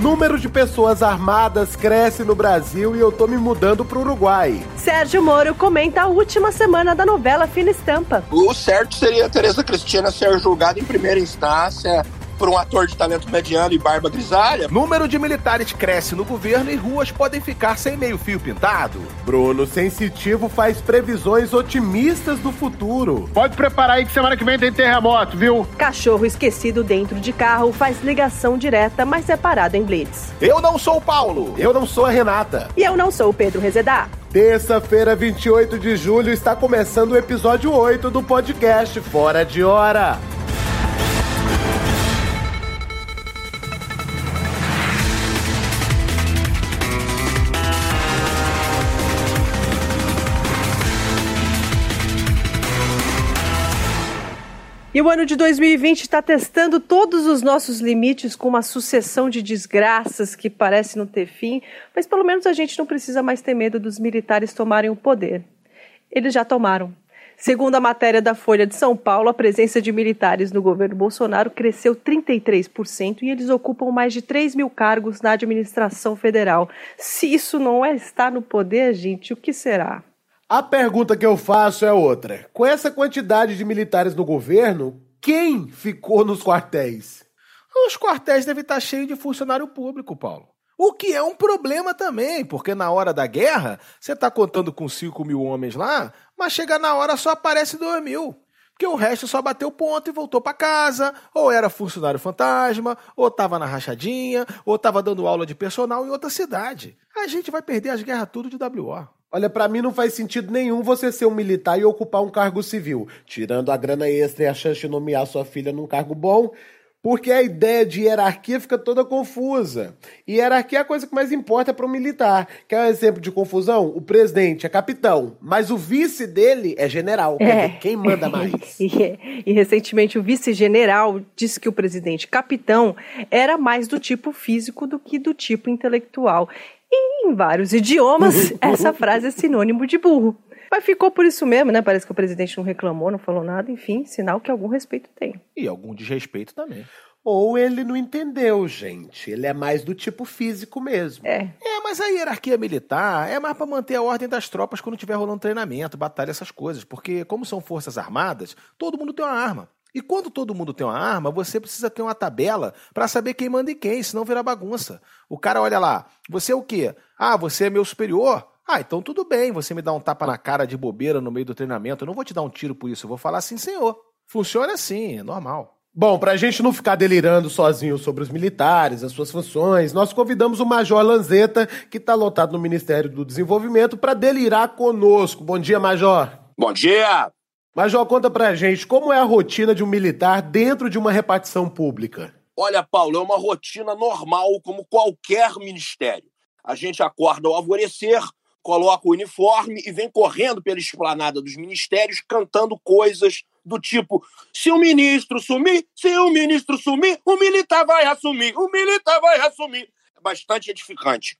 Número de pessoas armadas cresce no Brasil e eu tô me mudando pro Uruguai. Sérgio Moro comenta a última semana da novela Fina Estampa. O certo seria a Tereza Cristina ser julgada em primeira instância por um ator de talento mediano e barba grisalha. Número de militares cresce no governo e ruas podem ficar sem meio-fio pintado. Bruno Sensitivo faz previsões otimistas do futuro. Pode preparar aí que semana que vem tem terremoto, viu? Cachorro esquecido dentro de carro faz ligação direta, mas separado em blitz. Eu não sou o Paulo. Eu não sou a Renata. E eu não sou o Pedro Rezedá. Terça-feira, 28 de julho, está começando o episódio 8 do podcast Fora de Hora. E o ano de 2020 está testando todos os nossos limites com uma sucessão de desgraças que parece não ter fim, mas pelo menos a gente não precisa mais ter medo dos militares tomarem o poder. Eles já tomaram. Segundo a matéria da Folha de São Paulo, a presença de militares no governo Bolsonaro cresceu 33% e eles ocupam mais de 3 mil cargos na administração federal. Se isso não é estar no poder, gente, o que será? A pergunta que eu faço é outra. Com essa quantidade de militares no governo, quem ficou nos quartéis? Os quartéis devem estar cheios de funcionário público, Paulo. O que é um problema também, porque na hora da guerra, você está contando com 5 mil homens lá, mas chega na hora só aparece 2 mil. Porque o resto só bateu ponto e voltou para casa, ou era funcionário fantasma, ou estava na rachadinha, ou estava dando aula de personal em outra cidade. A gente vai perder as guerras tudo de WO. Olha, para mim não faz sentido nenhum você ser um militar e ocupar um cargo civil, tirando a grana extra e a chance de nomear sua filha num cargo bom, porque a ideia de hierarquia fica toda confusa. E hierarquia é a coisa que mais importa para um militar. Quer um exemplo de confusão? O presidente é capitão, mas o vice dele é general. É. quem manda mais? E, e recentemente o vice-general disse que o presidente capitão era mais do tipo físico do que do tipo intelectual. E em vários idiomas, essa frase é sinônimo de burro. Mas ficou por isso mesmo, né? Parece que o presidente não reclamou, não falou nada, enfim, sinal que algum respeito tem. E algum desrespeito também. Ou ele não entendeu, gente. Ele é mais do tipo físico mesmo. É. É, mas a hierarquia militar é mais para manter a ordem das tropas quando tiver rolando treinamento, batalha, essas coisas. Porque, como são forças armadas, todo mundo tem uma arma. E quando todo mundo tem uma arma, você precisa ter uma tabela para saber quem manda em quem, senão vira bagunça. O cara olha lá, você é o quê? Ah, você é meu superior? Ah, então tudo bem, você me dá um tapa na cara de bobeira no meio do treinamento, eu não vou te dar um tiro por isso, eu vou falar assim, senhor. Funciona assim, é normal. Bom, pra gente não ficar delirando sozinho sobre os militares, as suas funções, nós convidamos o Major Lanzetta, que tá lotado no Ministério do Desenvolvimento, para delirar conosco. Bom dia, Major. Bom dia! Major, conta pra gente como é a rotina de um militar dentro de uma repartição pública. Olha, Paulo, é uma rotina normal como qualquer ministério. A gente acorda ao alvorecer, coloca o uniforme e vem correndo pela esplanada dos ministérios cantando coisas do tipo: se o ministro sumir, se o ministro sumir, o militar vai assumir, o militar vai assumir. É bastante edificante.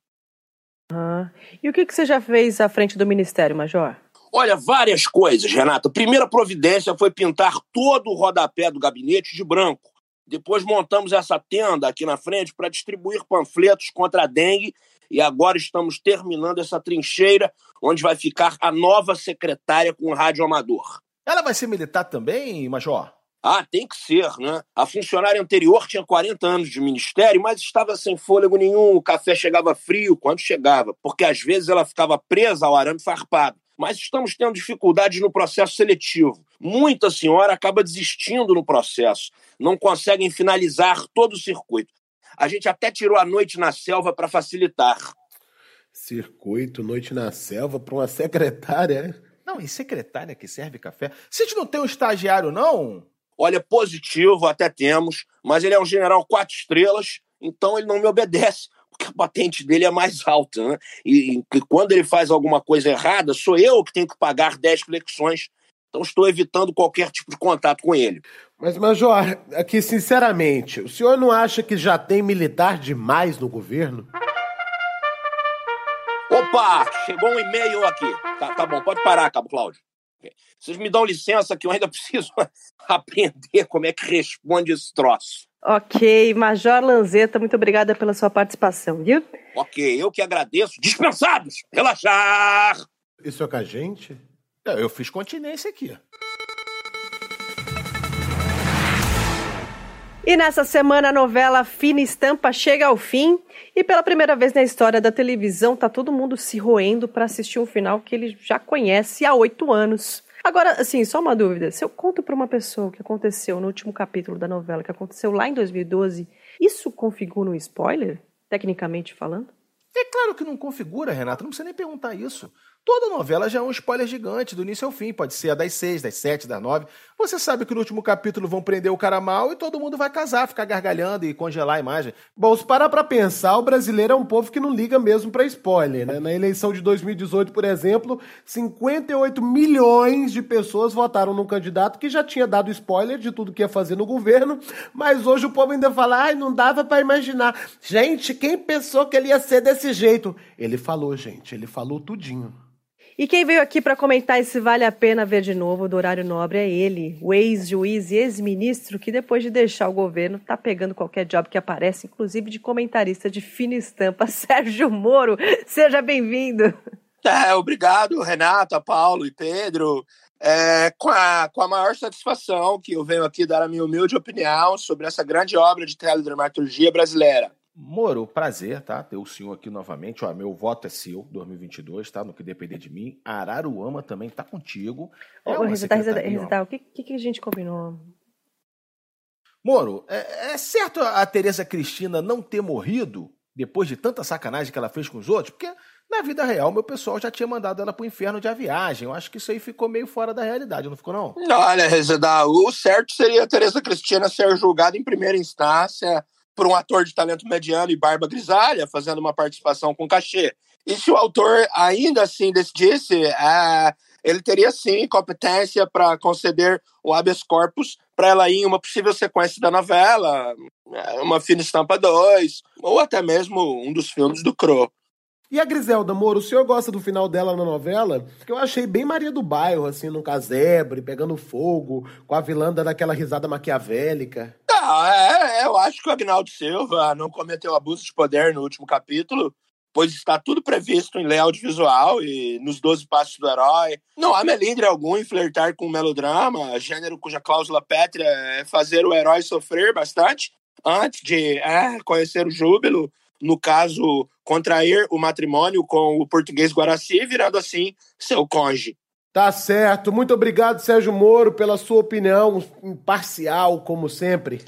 Ah. E o que, que você já fez à frente do ministério, Major? Olha, várias coisas, Renata. A primeira providência foi pintar todo o rodapé do gabinete de branco. Depois montamos essa tenda aqui na frente para distribuir panfletos contra a dengue e agora estamos terminando essa trincheira onde vai ficar a nova secretária com rádio amador. Ela vai ser militar também, Major? Ah, tem que ser, né? A funcionária anterior tinha 40 anos de ministério, mas estava sem fôlego nenhum. O café chegava frio quando chegava, porque às vezes ela ficava presa ao arame farpado. Mas estamos tendo dificuldades no processo seletivo. Muita senhora acaba desistindo no processo, não conseguem finalizar todo o circuito. A gente até tirou a noite na selva para facilitar. Circuito, noite na selva, pra uma secretária. é? Não, e secretária que serve café? Você não tem um estagiário, não? Olha, positivo até temos, mas ele é um general quatro estrelas, então ele não me obedece, porque a patente dele é mais alta, né? E, e quando ele faz alguma coisa errada, sou eu que tenho que pagar 10 flexões. Então estou evitando qualquer tipo de contato com ele. Mas, Major, aqui sinceramente, o senhor não acha que já tem militar demais no governo? Opa, chegou um e-mail aqui. Tá, tá bom, pode parar, Cabo Cláudio. Vocês me dão licença que eu ainda preciso aprender como é que responde esse troço. Ok, Major Lanzetta, muito obrigada pela sua participação, viu? Ok, eu que agradeço. Dispensados! Relaxar! Isso é com a gente? É, Eu fiz continência aqui. E nessa semana a novela Fina Estampa chega ao fim e pela primeira vez na história da televisão tá todo mundo se roendo para assistir um final que ele já conhece há oito anos. Agora, assim, só uma dúvida. Se eu conto para uma pessoa o que aconteceu no último capítulo da novela, que aconteceu lá em 2012, isso configura um spoiler, tecnicamente falando? É claro que não configura, Renato, não precisa nem perguntar isso. Toda novela já é um spoiler gigante, do início ao fim. Pode ser a das seis, das sete, das nove. Você sabe que no último capítulo vão prender o cara mal e todo mundo vai casar, ficar gargalhando e congelar a imagem. Bom, se parar pra pensar, o brasileiro é um povo que não liga mesmo pra spoiler, né? Na eleição de 2018, por exemplo, 58 milhões de pessoas votaram num candidato que já tinha dado spoiler de tudo que ia fazer no governo, mas hoje o povo ainda fala, ai, não dava pra imaginar. Gente, quem pensou que ele ia ser desse jeito? Ele falou, gente, ele falou tudinho. E quem veio aqui para comentar esse vale a pena ver de novo do horário nobre é ele, o ex-juiz e ex-ministro que depois de deixar o governo tá pegando qualquer job que aparece, inclusive de comentarista de fina estampa, Sérgio Moro. Seja bem-vindo. É, obrigado, Renata, Paulo e Pedro. É, com, a, com a maior satisfação que eu venho aqui dar a minha humilde opinião sobre essa grande obra de teledramaturgia brasileira. Moro, prazer, tá? Ter o senhor aqui novamente. Ó, meu voto é seu, 2022, tá? No que depender de mim. Araruama também tá contigo. É Ô, secretaria, ó. Resitar, o que, que, que a gente combinou? Moro, é, é certo a Tereza Cristina não ter morrido depois de tanta sacanagem que ela fez com os outros? Porque na vida real, meu pessoal já tinha mandado ela pro inferno de a viagem. Eu acho que isso aí ficou meio fora da realidade, não ficou, não? Olha, Rezeda, o certo seria a Tereza Cristina ser julgada em primeira instância por um ator de talento mediano e barba grisalha, fazendo uma participação com cachê. E se o autor ainda assim decidisse, é, ele teria sim competência para conceder o habeas corpus para ela ir em uma possível sequência da novela, é, uma Fina Estampa 2, ou até mesmo um dos filmes do Crow. E a Griselda Moro, o senhor gosta do final dela na novela? Que eu achei bem Maria do Bairro, assim, num casebre, pegando fogo, com a vilã dando aquela risada maquiavélica. Ah, é, eu acho que o Agnaldo Silva não cometeu abuso de poder no último capítulo, pois está tudo previsto em lei audiovisual e nos 12 passos do herói. Não há melindre algum em flertar com melodrama, gênero cuja cláusula pétrea é fazer o herói sofrer bastante antes de é, conhecer o júbilo, no caso, contrair o matrimônio com o português Guaraci, virando assim seu cônjuge. Tá certo. Muito obrigado, Sérgio Moro, pela sua opinião imparcial, como sempre.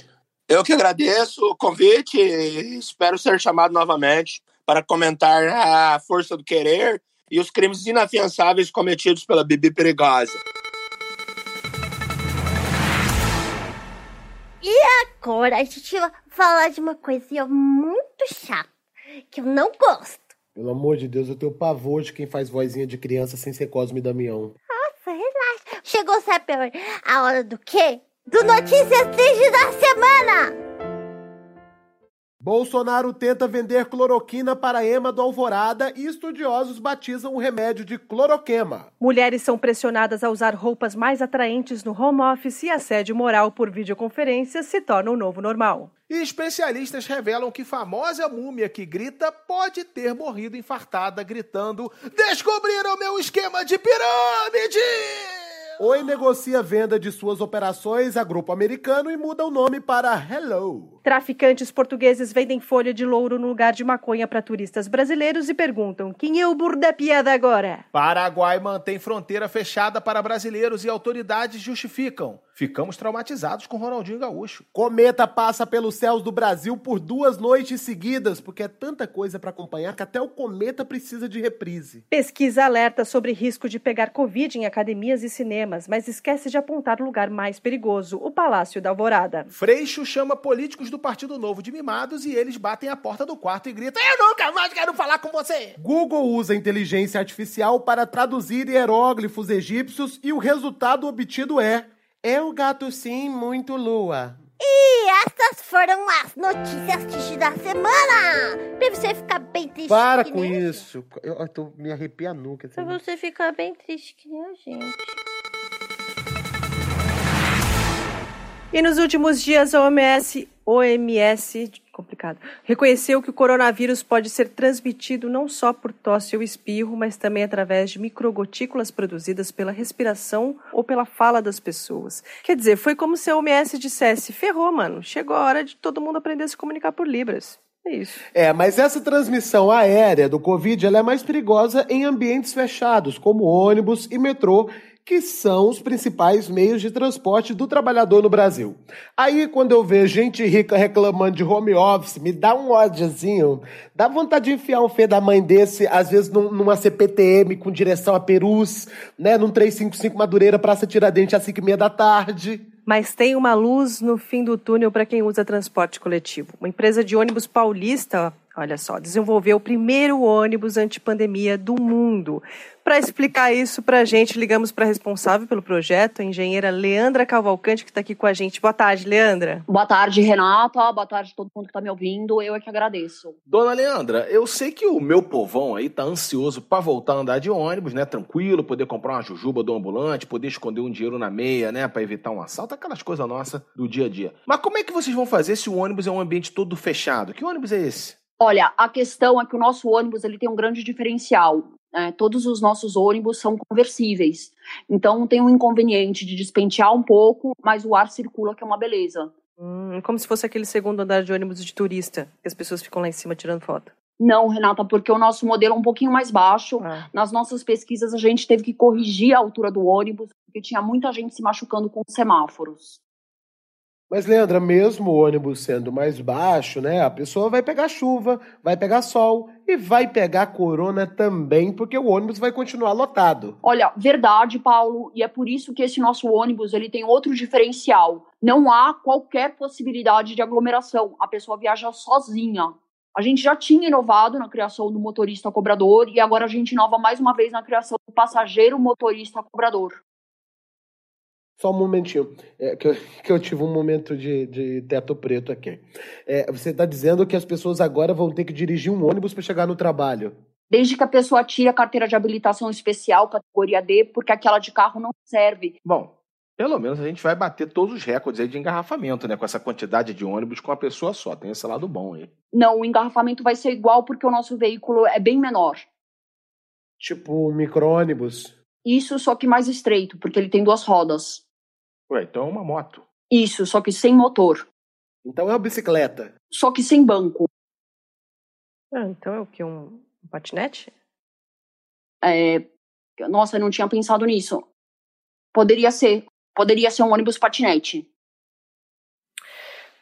Eu que agradeço o convite e espero ser chamado novamente para comentar a força do querer e os crimes inafiançáveis cometidos pela Bibi Perigosa. E agora a gente vai falar de uma coisinha muito chata, que eu não gosto. Pelo amor de Deus, eu tenho pavor de quem faz vozinha de criança sem ser Cosme e Damião. Nossa, relaxa. Chegou, sabe a hora do quê? Do Notícias Tristes da Semana! Bolsonaro tenta vender cloroquina para ema do Alvorada e estudiosos batizam o remédio de cloroquema. Mulheres são pressionadas a usar roupas mais atraentes no home office e assédio moral por videoconferência se torna o novo normal. E especialistas revelam que famosa múmia que grita pode ter morrido infartada gritando: Descobriram meu esquema de pirâmide! Oi negocia a venda de suas operações a grupo americano e muda o nome para Hello. Traficantes portugueses vendem folha de louro no lugar de maconha para turistas brasileiros e perguntam: quem é o burro da piada agora? Paraguai mantém fronteira fechada para brasileiros e autoridades justificam. Ficamos traumatizados com Ronaldinho Gaúcho. Cometa passa pelos céus do Brasil por duas noites seguidas, porque é tanta coisa para acompanhar que até o cometa precisa de reprise. Pesquisa alerta sobre risco de pegar Covid em academias e cinemas, mas esquece de apontar o lugar mais perigoso, o Palácio da Alvorada. Freixo chama políticos do Partido Novo de mimados e eles batem a porta do quarto e gritam: Eu nunca mais quero falar com você! Google usa inteligência artificial para traduzir hieróglifos egípcios e o resultado obtido é: É o gato sim, muito lua. E essas foram as notícias tristes da semana! Pra você ficar bem triste. Para que com isso. Eu, eu tô, me arrepia a nuca. Pra você ficar bem triste que nem a gente. E nos últimos dias, a OMS, OMS complicado, reconheceu que o coronavírus pode ser transmitido não só por tosse ou espirro, mas também através de microgotículas produzidas pela respiração ou pela fala das pessoas. Quer dizer, foi como se a OMS dissesse: ferrou, mano, chegou a hora de todo mundo aprender a se comunicar por Libras. É isso. É, mas essa transmissão aérea do Covid ela é mais perigosa em ambientes fechados, como ônibus e metrô, que são os principais meios de transporte do trabalhador no Brasil. Aí, quando eu vejo gente rica reclamando de home office, me dá um ódiozinho, dá vontade de enfiar um fê da mãe desse, às vezes numa CPTM com direção a Perus, né, num 355 Madureira, Praça Tiradentes, às 5 e meia da tarde. Mas tem uma luz no fim do túnel para quem usa transporte coletivo. Uma empresa de ônibus paulista, olha só, desenvolveu o primeiro ônibus antipandemia do mundo. Para explicar isso para a gente, ligamos para a responsável pelo projeto, a engenheira Leandra Cavalcante, que está aqui com a gente. Boa tarde, Leandra. Boa tarde, Renata. Boa tarde a todo mundo que está me ouvindo. Eu é que agradeço. Dona Leandra, eu sei que o meu povão aí tá ansioso para voltar a andar de ônibus, né? Tranquilo, poder comprar uma jujuba do ambulante, poder esconder um dinheiro na meia, né? Para evitar um assalto, aquelas coisas nossas do dia a dia. Mas como é que vocês vão fazer se o ônibus é um ambiente todo fechado? Que ônibus é esse? Olha, a questão é que o nosso ônibus ele tem um grande diferencial. É, todos os nossos ônibus são conversíveis. Então tem um inconveniente de despentear um pouco, mas o ar circula, que é uma beleza. Hum, como se fosse aquele segundo andar de ônibus de turista, que as pessoas ficam lá em cima tirando foto. Não, Renata, porque o nosso modelo é um pouquinho mais baixo. Ah. Nas nossas pesquisas, a gente teve que corrigir a altura do ônibus, porque tinha muita gente se machucando com semáforos. Mas, Leandra, mesmo o ônibus sendo mais baixo, né? A pessoa vai pegar chuva, vai pegar sol e vai pegar corona também, porque o ônibus vai continuar lotado. Olha, verdade, Paulo, e é por isso que esse nosso ônibus ele tem outro diferencial. Não há qualquer possibilidade de aglomeração. A pessoa viaja sozinha. A gente já tinha inovado na criação do motorista cobrador e agora a gente inova mais uma vez na criação do passageiro motorista cobrador. Só um momentinho, é, que, eu, que eu tive um momento de, de teto preto aqui. É, você está dizendo que as pessoas agora vão ter que dirigir um ônibus para chegar no trabalho? Desde que a pessoa tire a carteira de habilitação especial, categoria D, porque aquela de carro não serve. Bom, pelo menos a gente vai bater todos os recordes aí de engarrafamento, né? Com essa quantidade de ônibus com uma pessoa só. Tem esse lado bom aí. Não, o engarrafamento vai ser igual porque o nosso veículo é bem menor. Tipo um micro-ônibus? Isso, só que mais estreito, porque ele tem duas rodas. Ué, então é uma moto. Isso, só que sem motor. Então é uma bicicleta. Só que sem banco. Ah, então é o que? Um, um patinete? É... Nossa, eu não tinha pensado nisso. Poderia ser. Poderia ser um ônibus patinete.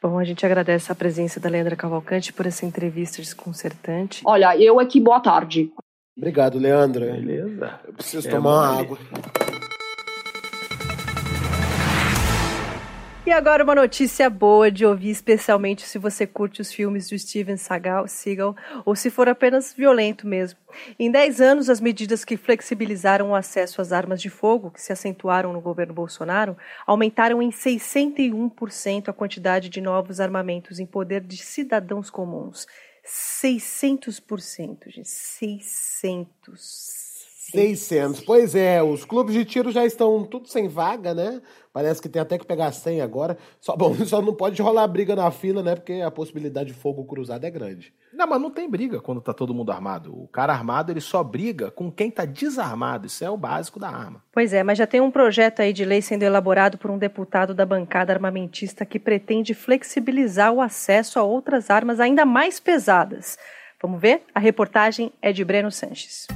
Bom, a gente agradece a presença da Leandra Cavalcante por essa entrevista desconcertante. Olha, eu aqui, boa tarde. Obrigado, Leandra. Beleza. Eu preciso é tomar uma água. E agora uma notícia boa de ouvir, especialmente se você curte os filmes do Steven Seagal ou se for apenas violento mesmo. Em 10 anos, as medidas que flexibilizaram o acesso às armas de fogo, que se acentuaram no governo Bolsonaro, aumentaram em 601% a quantidade de novos armamentos em poder de cidadãos comuns. 600%, gente. 600. 600. Pois é, os clubes de tiro já estão tudo sem vaga, né? Parece que tem até que pegar 100 agora. Só, bom, só não pode rolar briga na fila, né? Porque a possibilidade de fogo cruzado é grande. Não, mas não tem briga quando tá todo mundo armado. O cara armado, ele só briga com quem tá desarmado. Isso é o básico da arma. Pois é, mas já tem um projeto aí de lei sendo elaborado por um deputado da bancada armamentista que pretende flexibilizar o acesso a outras armas ainda mais pesadas. Vamos ver? A reportagem é de Breno Sanches.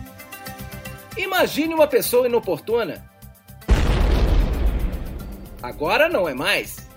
Imagine uma pessoa inoportuna. Agora não é mais.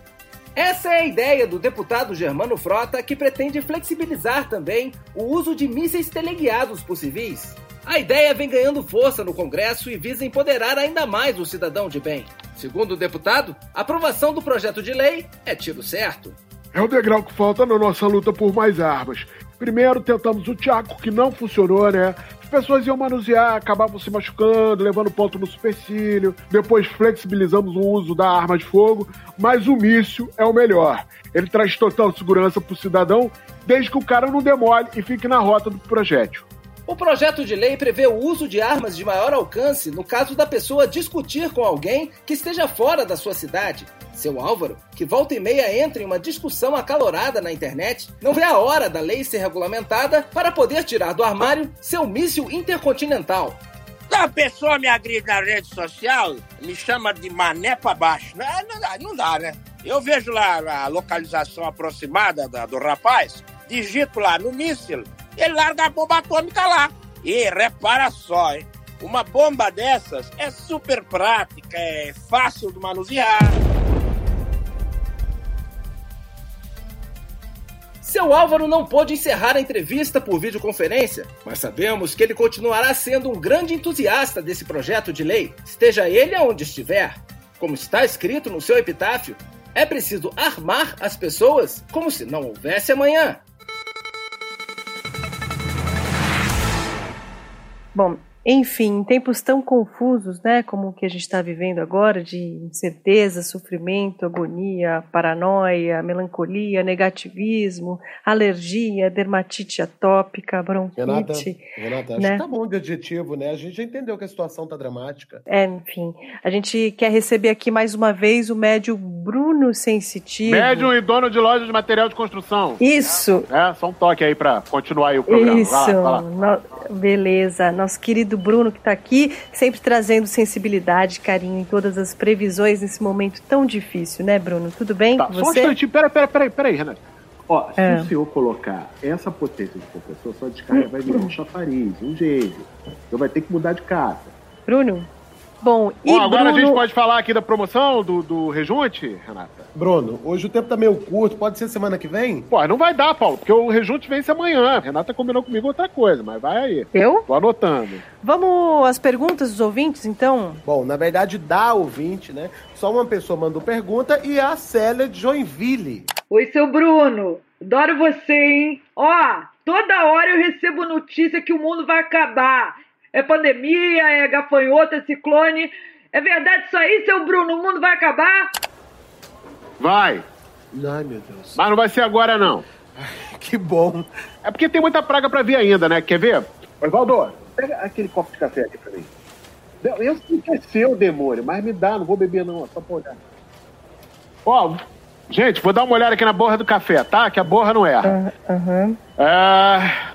Essa é a ideia do deputado Germano Frota, que pretende flexibilizar também o uso de mísseis teleguiados por civis. A ideia vem ganhando força no Congresso e visa empoderar ainda mais o cidadão de bem. Segundo o deputado, a aprovação do projeto de lei é tiro certo. É o degrau que falta na nossa luta por mais armas. Primeiro tentamos o Tchaco, que não funcionou, né? As pessoas iam manusear, acabavam se machucando, levando ponto no supercílio. Depois flexibilizamos o uso da arma de fogo, mas o míssil é o melhor. Ele traz total segurança para o cidadão, desde que o cara não demole e fique na rota do projétil. O projeto de lei prevê o uso de armas de maior alcance no caso da pessoa discutir com alguém que esteja fora da sua cidade. Seu Álvaro, que volta e meia entra em uma discussão acalorada na internet, não vê a hora da lei ser regulamentada para poder tirar do armário seu míssil intercontinental. A pessoa me agride na rede social, me chama de mané pra baixo. Não, não, dá, não dá, né? Eu vejo lá a localização aproximada da- do rapaz, digito lá no míssil, ele larga a bomba atômica lá. E repara só, hein? Uma bomba dessas é super prática, é fácil de manusear. Seu Álvaro não pôde encerrar a entrevista por videoconferência, mas sabemos que ele continuará sendo um grande entusiasta desse projeto de lei, esteja ele aonde estiver. Como está escrito no seu epitáfio, é preciso armar as pessoas como se não houvesse amanhã. Bom, enfim, em tempos tão confusos, né, como o que a gente está vivendo agora, de incerteza, sofrimento, agonia, paranoia, melancolia, negativismo, alergia, dermatite atópica, Renata, bronquite. Renata, acho né? que tá bom de adjetivo, né? A gente já entendeu que a situação tá dramática. É, enfim, a gente quer receber aqui mais uma vez o médio Bruno Sensitivo. Médium e dono de loja de material de construção. Isso, É, só um toque aí pra continuar aí o programa. Isso, Vai lá, vai lá. no- beleza. Nosso querido Bruno que está aqui, sempre trazendo sensibilidade, carinho em todas as previsões nesse momento tão difícil, né, Bruno? Tudo bem Tá, com só um você? instantinho, pera, pera, pera aí, pera aí, Renato. Ó, se É. o senhor colocar essa potência de compressor, sua descarga vai virar um chafariz, um gênio. Então vai ter que mudar de casa. Bruno? Bom, e Bom, agora Bruno... a gente pode falar aqui da promoção do, do Rejunte, Renata? Bruno, hoje o tempo tá meio curto, pode ser semana que vem? Pô, não vai dar, Paulo, porque o Rejunte vence amanhã. Renata combinou comigo outra coisa, mas vai aí. Eu? Tô anotando. Vamos às perguntas dos ouvintes, então? Bom, na verdade, dá ouvinte, né? Só uma pessoa mandou pergunta e é a Célia de Joinville. Oi, seu Bruno. Adoro você, hein? Ó, toda hora eu recebo notícia que o mundo vai acabar. É pandemia, é gafanhoto, é ciclone. É verdade isso aí, seu Bruno? O mundo vai acabar? Vai. Ai, meu Deus. Mas não vai ser agora, não. Que bom. É porque tem muita praga pra vir ainda, né? Quer ver? Osvaldo, pega aquele copo de café aqui pra mim. Eu sei que é seu, demônio, mas me dá, não vou beber não, é só pra olhar. Ó, gente, vou dar uma olhada aqui na borra do café, tá? Que a borra não erra. Aham. É...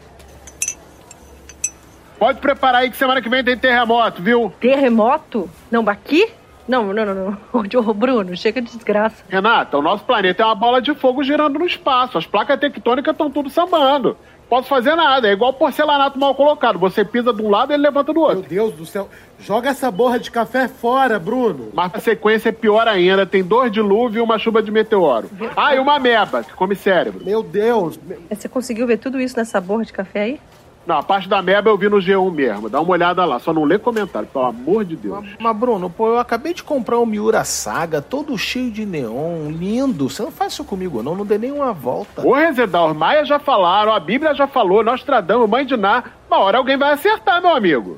Pode preparar aí que semana que vem tem terremoto, viu? Terremoto? Não, aqui? Não, não, não, não. Ô, Bruno, chega de desgraça. Renata, o nosso planeta é uma bola de fogo girando no espaço. As placas tectônicas estão tudo sambando. Posso fazer nada, é igual porcelanato mal colocado. Você pisa de um lado e ele levanta do Meu outro. Deus do céu. Joga essa borra de café fora, Bruno. Mas a sequência é pior ainda. Tem dois dilúvios e uma chuva de meteoro. Ah, e uma meba, que come cérebro. Meu Deus. Você conseguiu ver tudo isso nessa borra de café aí? Não, a parte da meba eu vi no G1 mesmo. Dá uma olhada lá, só não lê comentário, pelo amor de Deus. Mas, mas, Bruno, pô, eu acabei de comprar um Miura Saga, todo cheio de neon, lindo. Você não faz isso comigo, não. Não dê nenhuma volta. Ô, Rezedal, os maias já falaram, a Bíblia já falou, nós tradamos, mãe de Ná. Uma hora alguém vai acertar, meu amigo.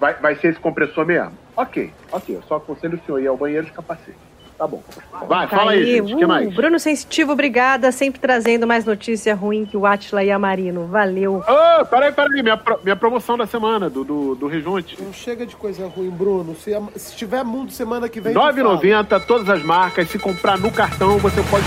Vai, vai ser esse compressor mesmo? Ok, ok. Eu só aconselho o senhor ir ao banheiro de capacete. Tá bom. Vai, Tá fala aí, gente. O que Uh, mais? Bruno Sensitivo, obrigada. Sempre trazendo mais notícia ruim que o Atila e a Marino. Valeu. Ô, peraí, peraí. Minha, pro- minha promoção da semana, do, do, do Rejunte. Não chega de coisa ruim, Bruno. Se, se tiver mundo semana que vem. R$ tu fala. 9,90, todas as marcas. Se comprar no cartão, você pode...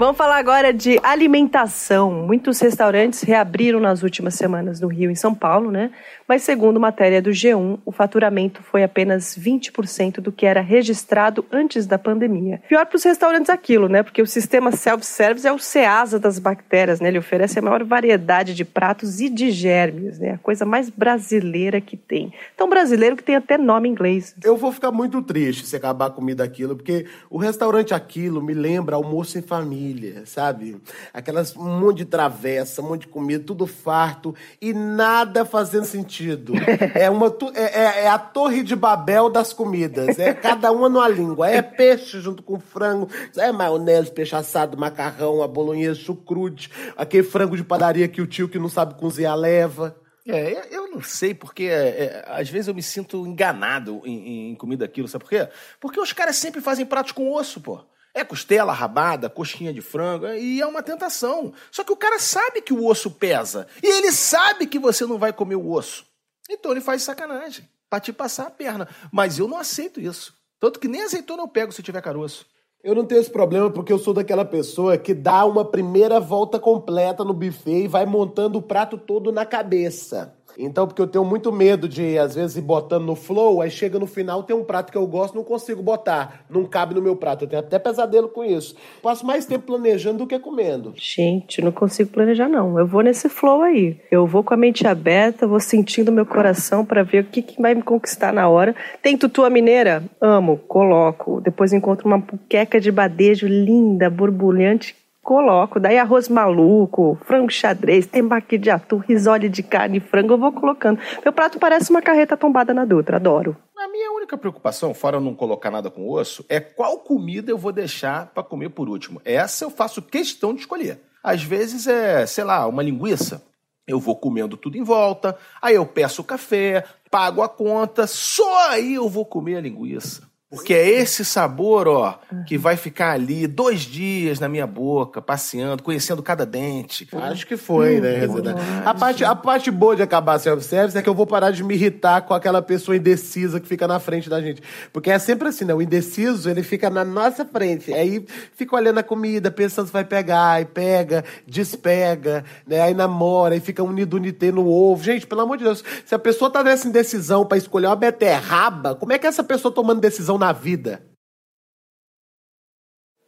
Vamos falar agora de alimentação. Muitos restaurantes reabriram nas últimas semanas no Rio e em São Paulo, né? Mas segundo matéria do G1, o faturamento foi apenas 20% do que era registrado antes da pandemia. Pior para os restaurantes aquilo, né? Porque o sistema self-service é o ceasa das bactérias, né? Ele oferece a maior variedade de pratos e de germes, né? A coisa mais brasileira que tem. Tão brasileiro que tem até nome inglês. Eu vou ficar muito triste se acabar a comida aquilo, porque o restaurante aquilo me lembra almoço em família, sabe? Aquelas um monte de travessa, um monte de comida, tudo farto e nada fazendo sentido. É, uma, é, é- é a torre de Babel das comidas. É cada uma numa língua. É peixe junto com frango, é maionese, peixe assado, macarrão, a bolonhesa, chucrute, aquele frango de padaria que o tio que não sabe cozinhar leva. É, eu- eu não sei, porque é, é, às vezes eu me sinto enganado em, em comida aquilo, sabe por quê? Porque os caras sempre fazem pratos com osso, pô. É costela, rabada, coxinha de frango, é- e é uma tentação. Só que o cara sabe que o osso pesa. E ele sabe que você não vai comer o osso. Então ele faz sacanagem, pra te passar a perna. Mas eu não aceito isso. Tanto que nem azeitona eu pego se tiver caroço. Eu não tenho esse problema porque eu sou daquela pessoa que dá uma primeira volta completa no buffet e vai montando o prato todo na cabeça. Então, porque eu tenho muito medo de, às vezes, ir botando no flow, aí chega no final, tem um prato que eu gosto, não consigo botar, não cabe no meu prato. Eu tenho até pesadelo com isso. Passo mais tempo planejando do que comendo. Gente, não consigo planejar, não. Eu vou nesse flow aí. Eu vou com a mente aberta, vou sentindo meu coração para ver o que, que vai me conquistar na hora. Tem tutua mineira? Amo, coloco. Depois encontro uma puqueca de badejo linda, borbulhante, coloco. Daí arroz maluco, frango xadrez, temaki de atum, risole de carne frango, eu vou colocando. Meu prato parece uma carreta tombada na Dutra, adoro. A minha única preocupação, fora não colocar nada com osso, é qual comida eu vou deixar para comer por último. Essa eu faço questão de escolher. Às vezes é, sei lá, uma linguiça. Eu vou comendo tudo em volta, aí eu peço café, pago a conta, só aí eu vou comer a linguiça. Porque é esse sabor, ó, que vai ficar ali dois dias na minha boca, passeando, conhecendo cada dente. Acho que foi, né, Rezeda? A parte, a parte boa de acabar self-service é que eu vou parar de me irritar com aquela pessoa indecisa que fica na frente da gente. Porque é sempre assim, né? O indeciso, ele fica na nossa frente. Aí fica olhando a comida, pensando se vai pegar, e pega, despega, né? Aí namora, e fica unido unité no ovo. Gente, pelo amor de Deus, se a pessoa tá nessa indecisão pra escolher uma beterraba, como é que é essa pessoa tomando decisão na vida?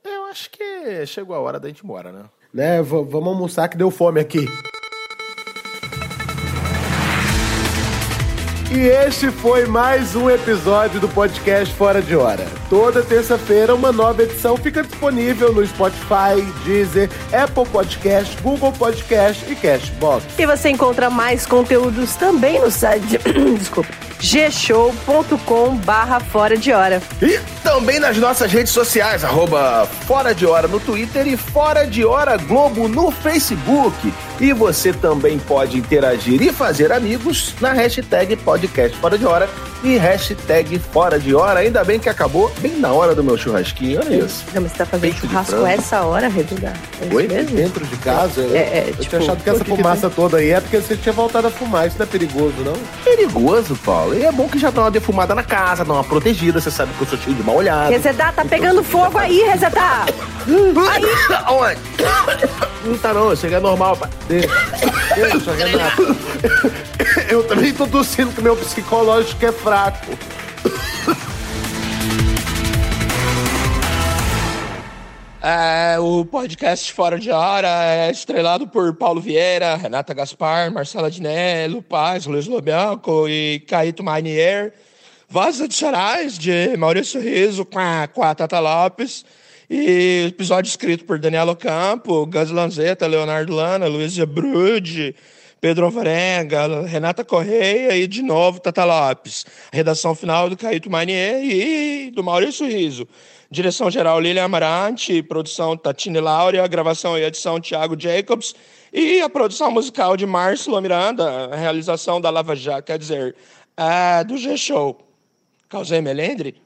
Eu acho que chegou a hora da gente ir embora, né? Né, vamos almoçar que deu fome aqui. E este foi mais um episódio do podcast Fora de Hora. Toda terça-feira uma nova edição fica disponível no Spotify, Deezer, Apple Podcast, Google Podcast e Cashbox. E você encontra mais conteúdos também no site, desculpa, gshow.com barra fora de hora. E também nas nossas redes sociais, arroba Fora de Hora no Twitter e Fora de Hora Globo no Facebook. E você também pode interagir e fazer amigos na hashtag podcast Fora de Hora e hashtag Fora de Hora. Ainda bem que acabou bem na hora do meu churrasquinho, olha isso. Não, mas você tá fazendo Peito churrasco essa hora, Redudar? É Oi? mesmo? Dentro de casa, eu, É, é, eu tipo, tinha achado que essa o que fumaça toda aí é porque você tinha voltado a fumar. Isso não é perigoso, não? Perigoso, Paulo. E é bom que já dá uma defumada na casa, dá uma protegida. Você sabe que eu sou cheio de mal olhado. Resetar, tá pegando fogo aí, Resetar! Onde? Não tá não, chega normal, pai. Deixa, deixa, Renato. Eu também tô tossindo que meu psicológico é fraco. É, o podcast Fora de Hora é estrelado por Paulo Vieira, Renata Gaspar, Marcela Diné, Paz, Luiz Lobianco e Caíto Manier. Vozes adicionais de Maurício Riso com a, com a Tata Lopes. E episódio escrito por Daniela Campo, Gus Lanzetta, Leonardo Lana, Luísa Brude, Pedro Alvarenga, Renata Correia e, de novo, Tata Lopes. Redação final do Caíto Manier e do Maurício Riso. Direção-geral Lilian Amarante, produção Tatine Laura, gravação e edição Thiago Jacobs e a produção musical de Márcio Miranda, a realização da Lava Jato, quer dizer, é, do G-Show. Causei Melendre?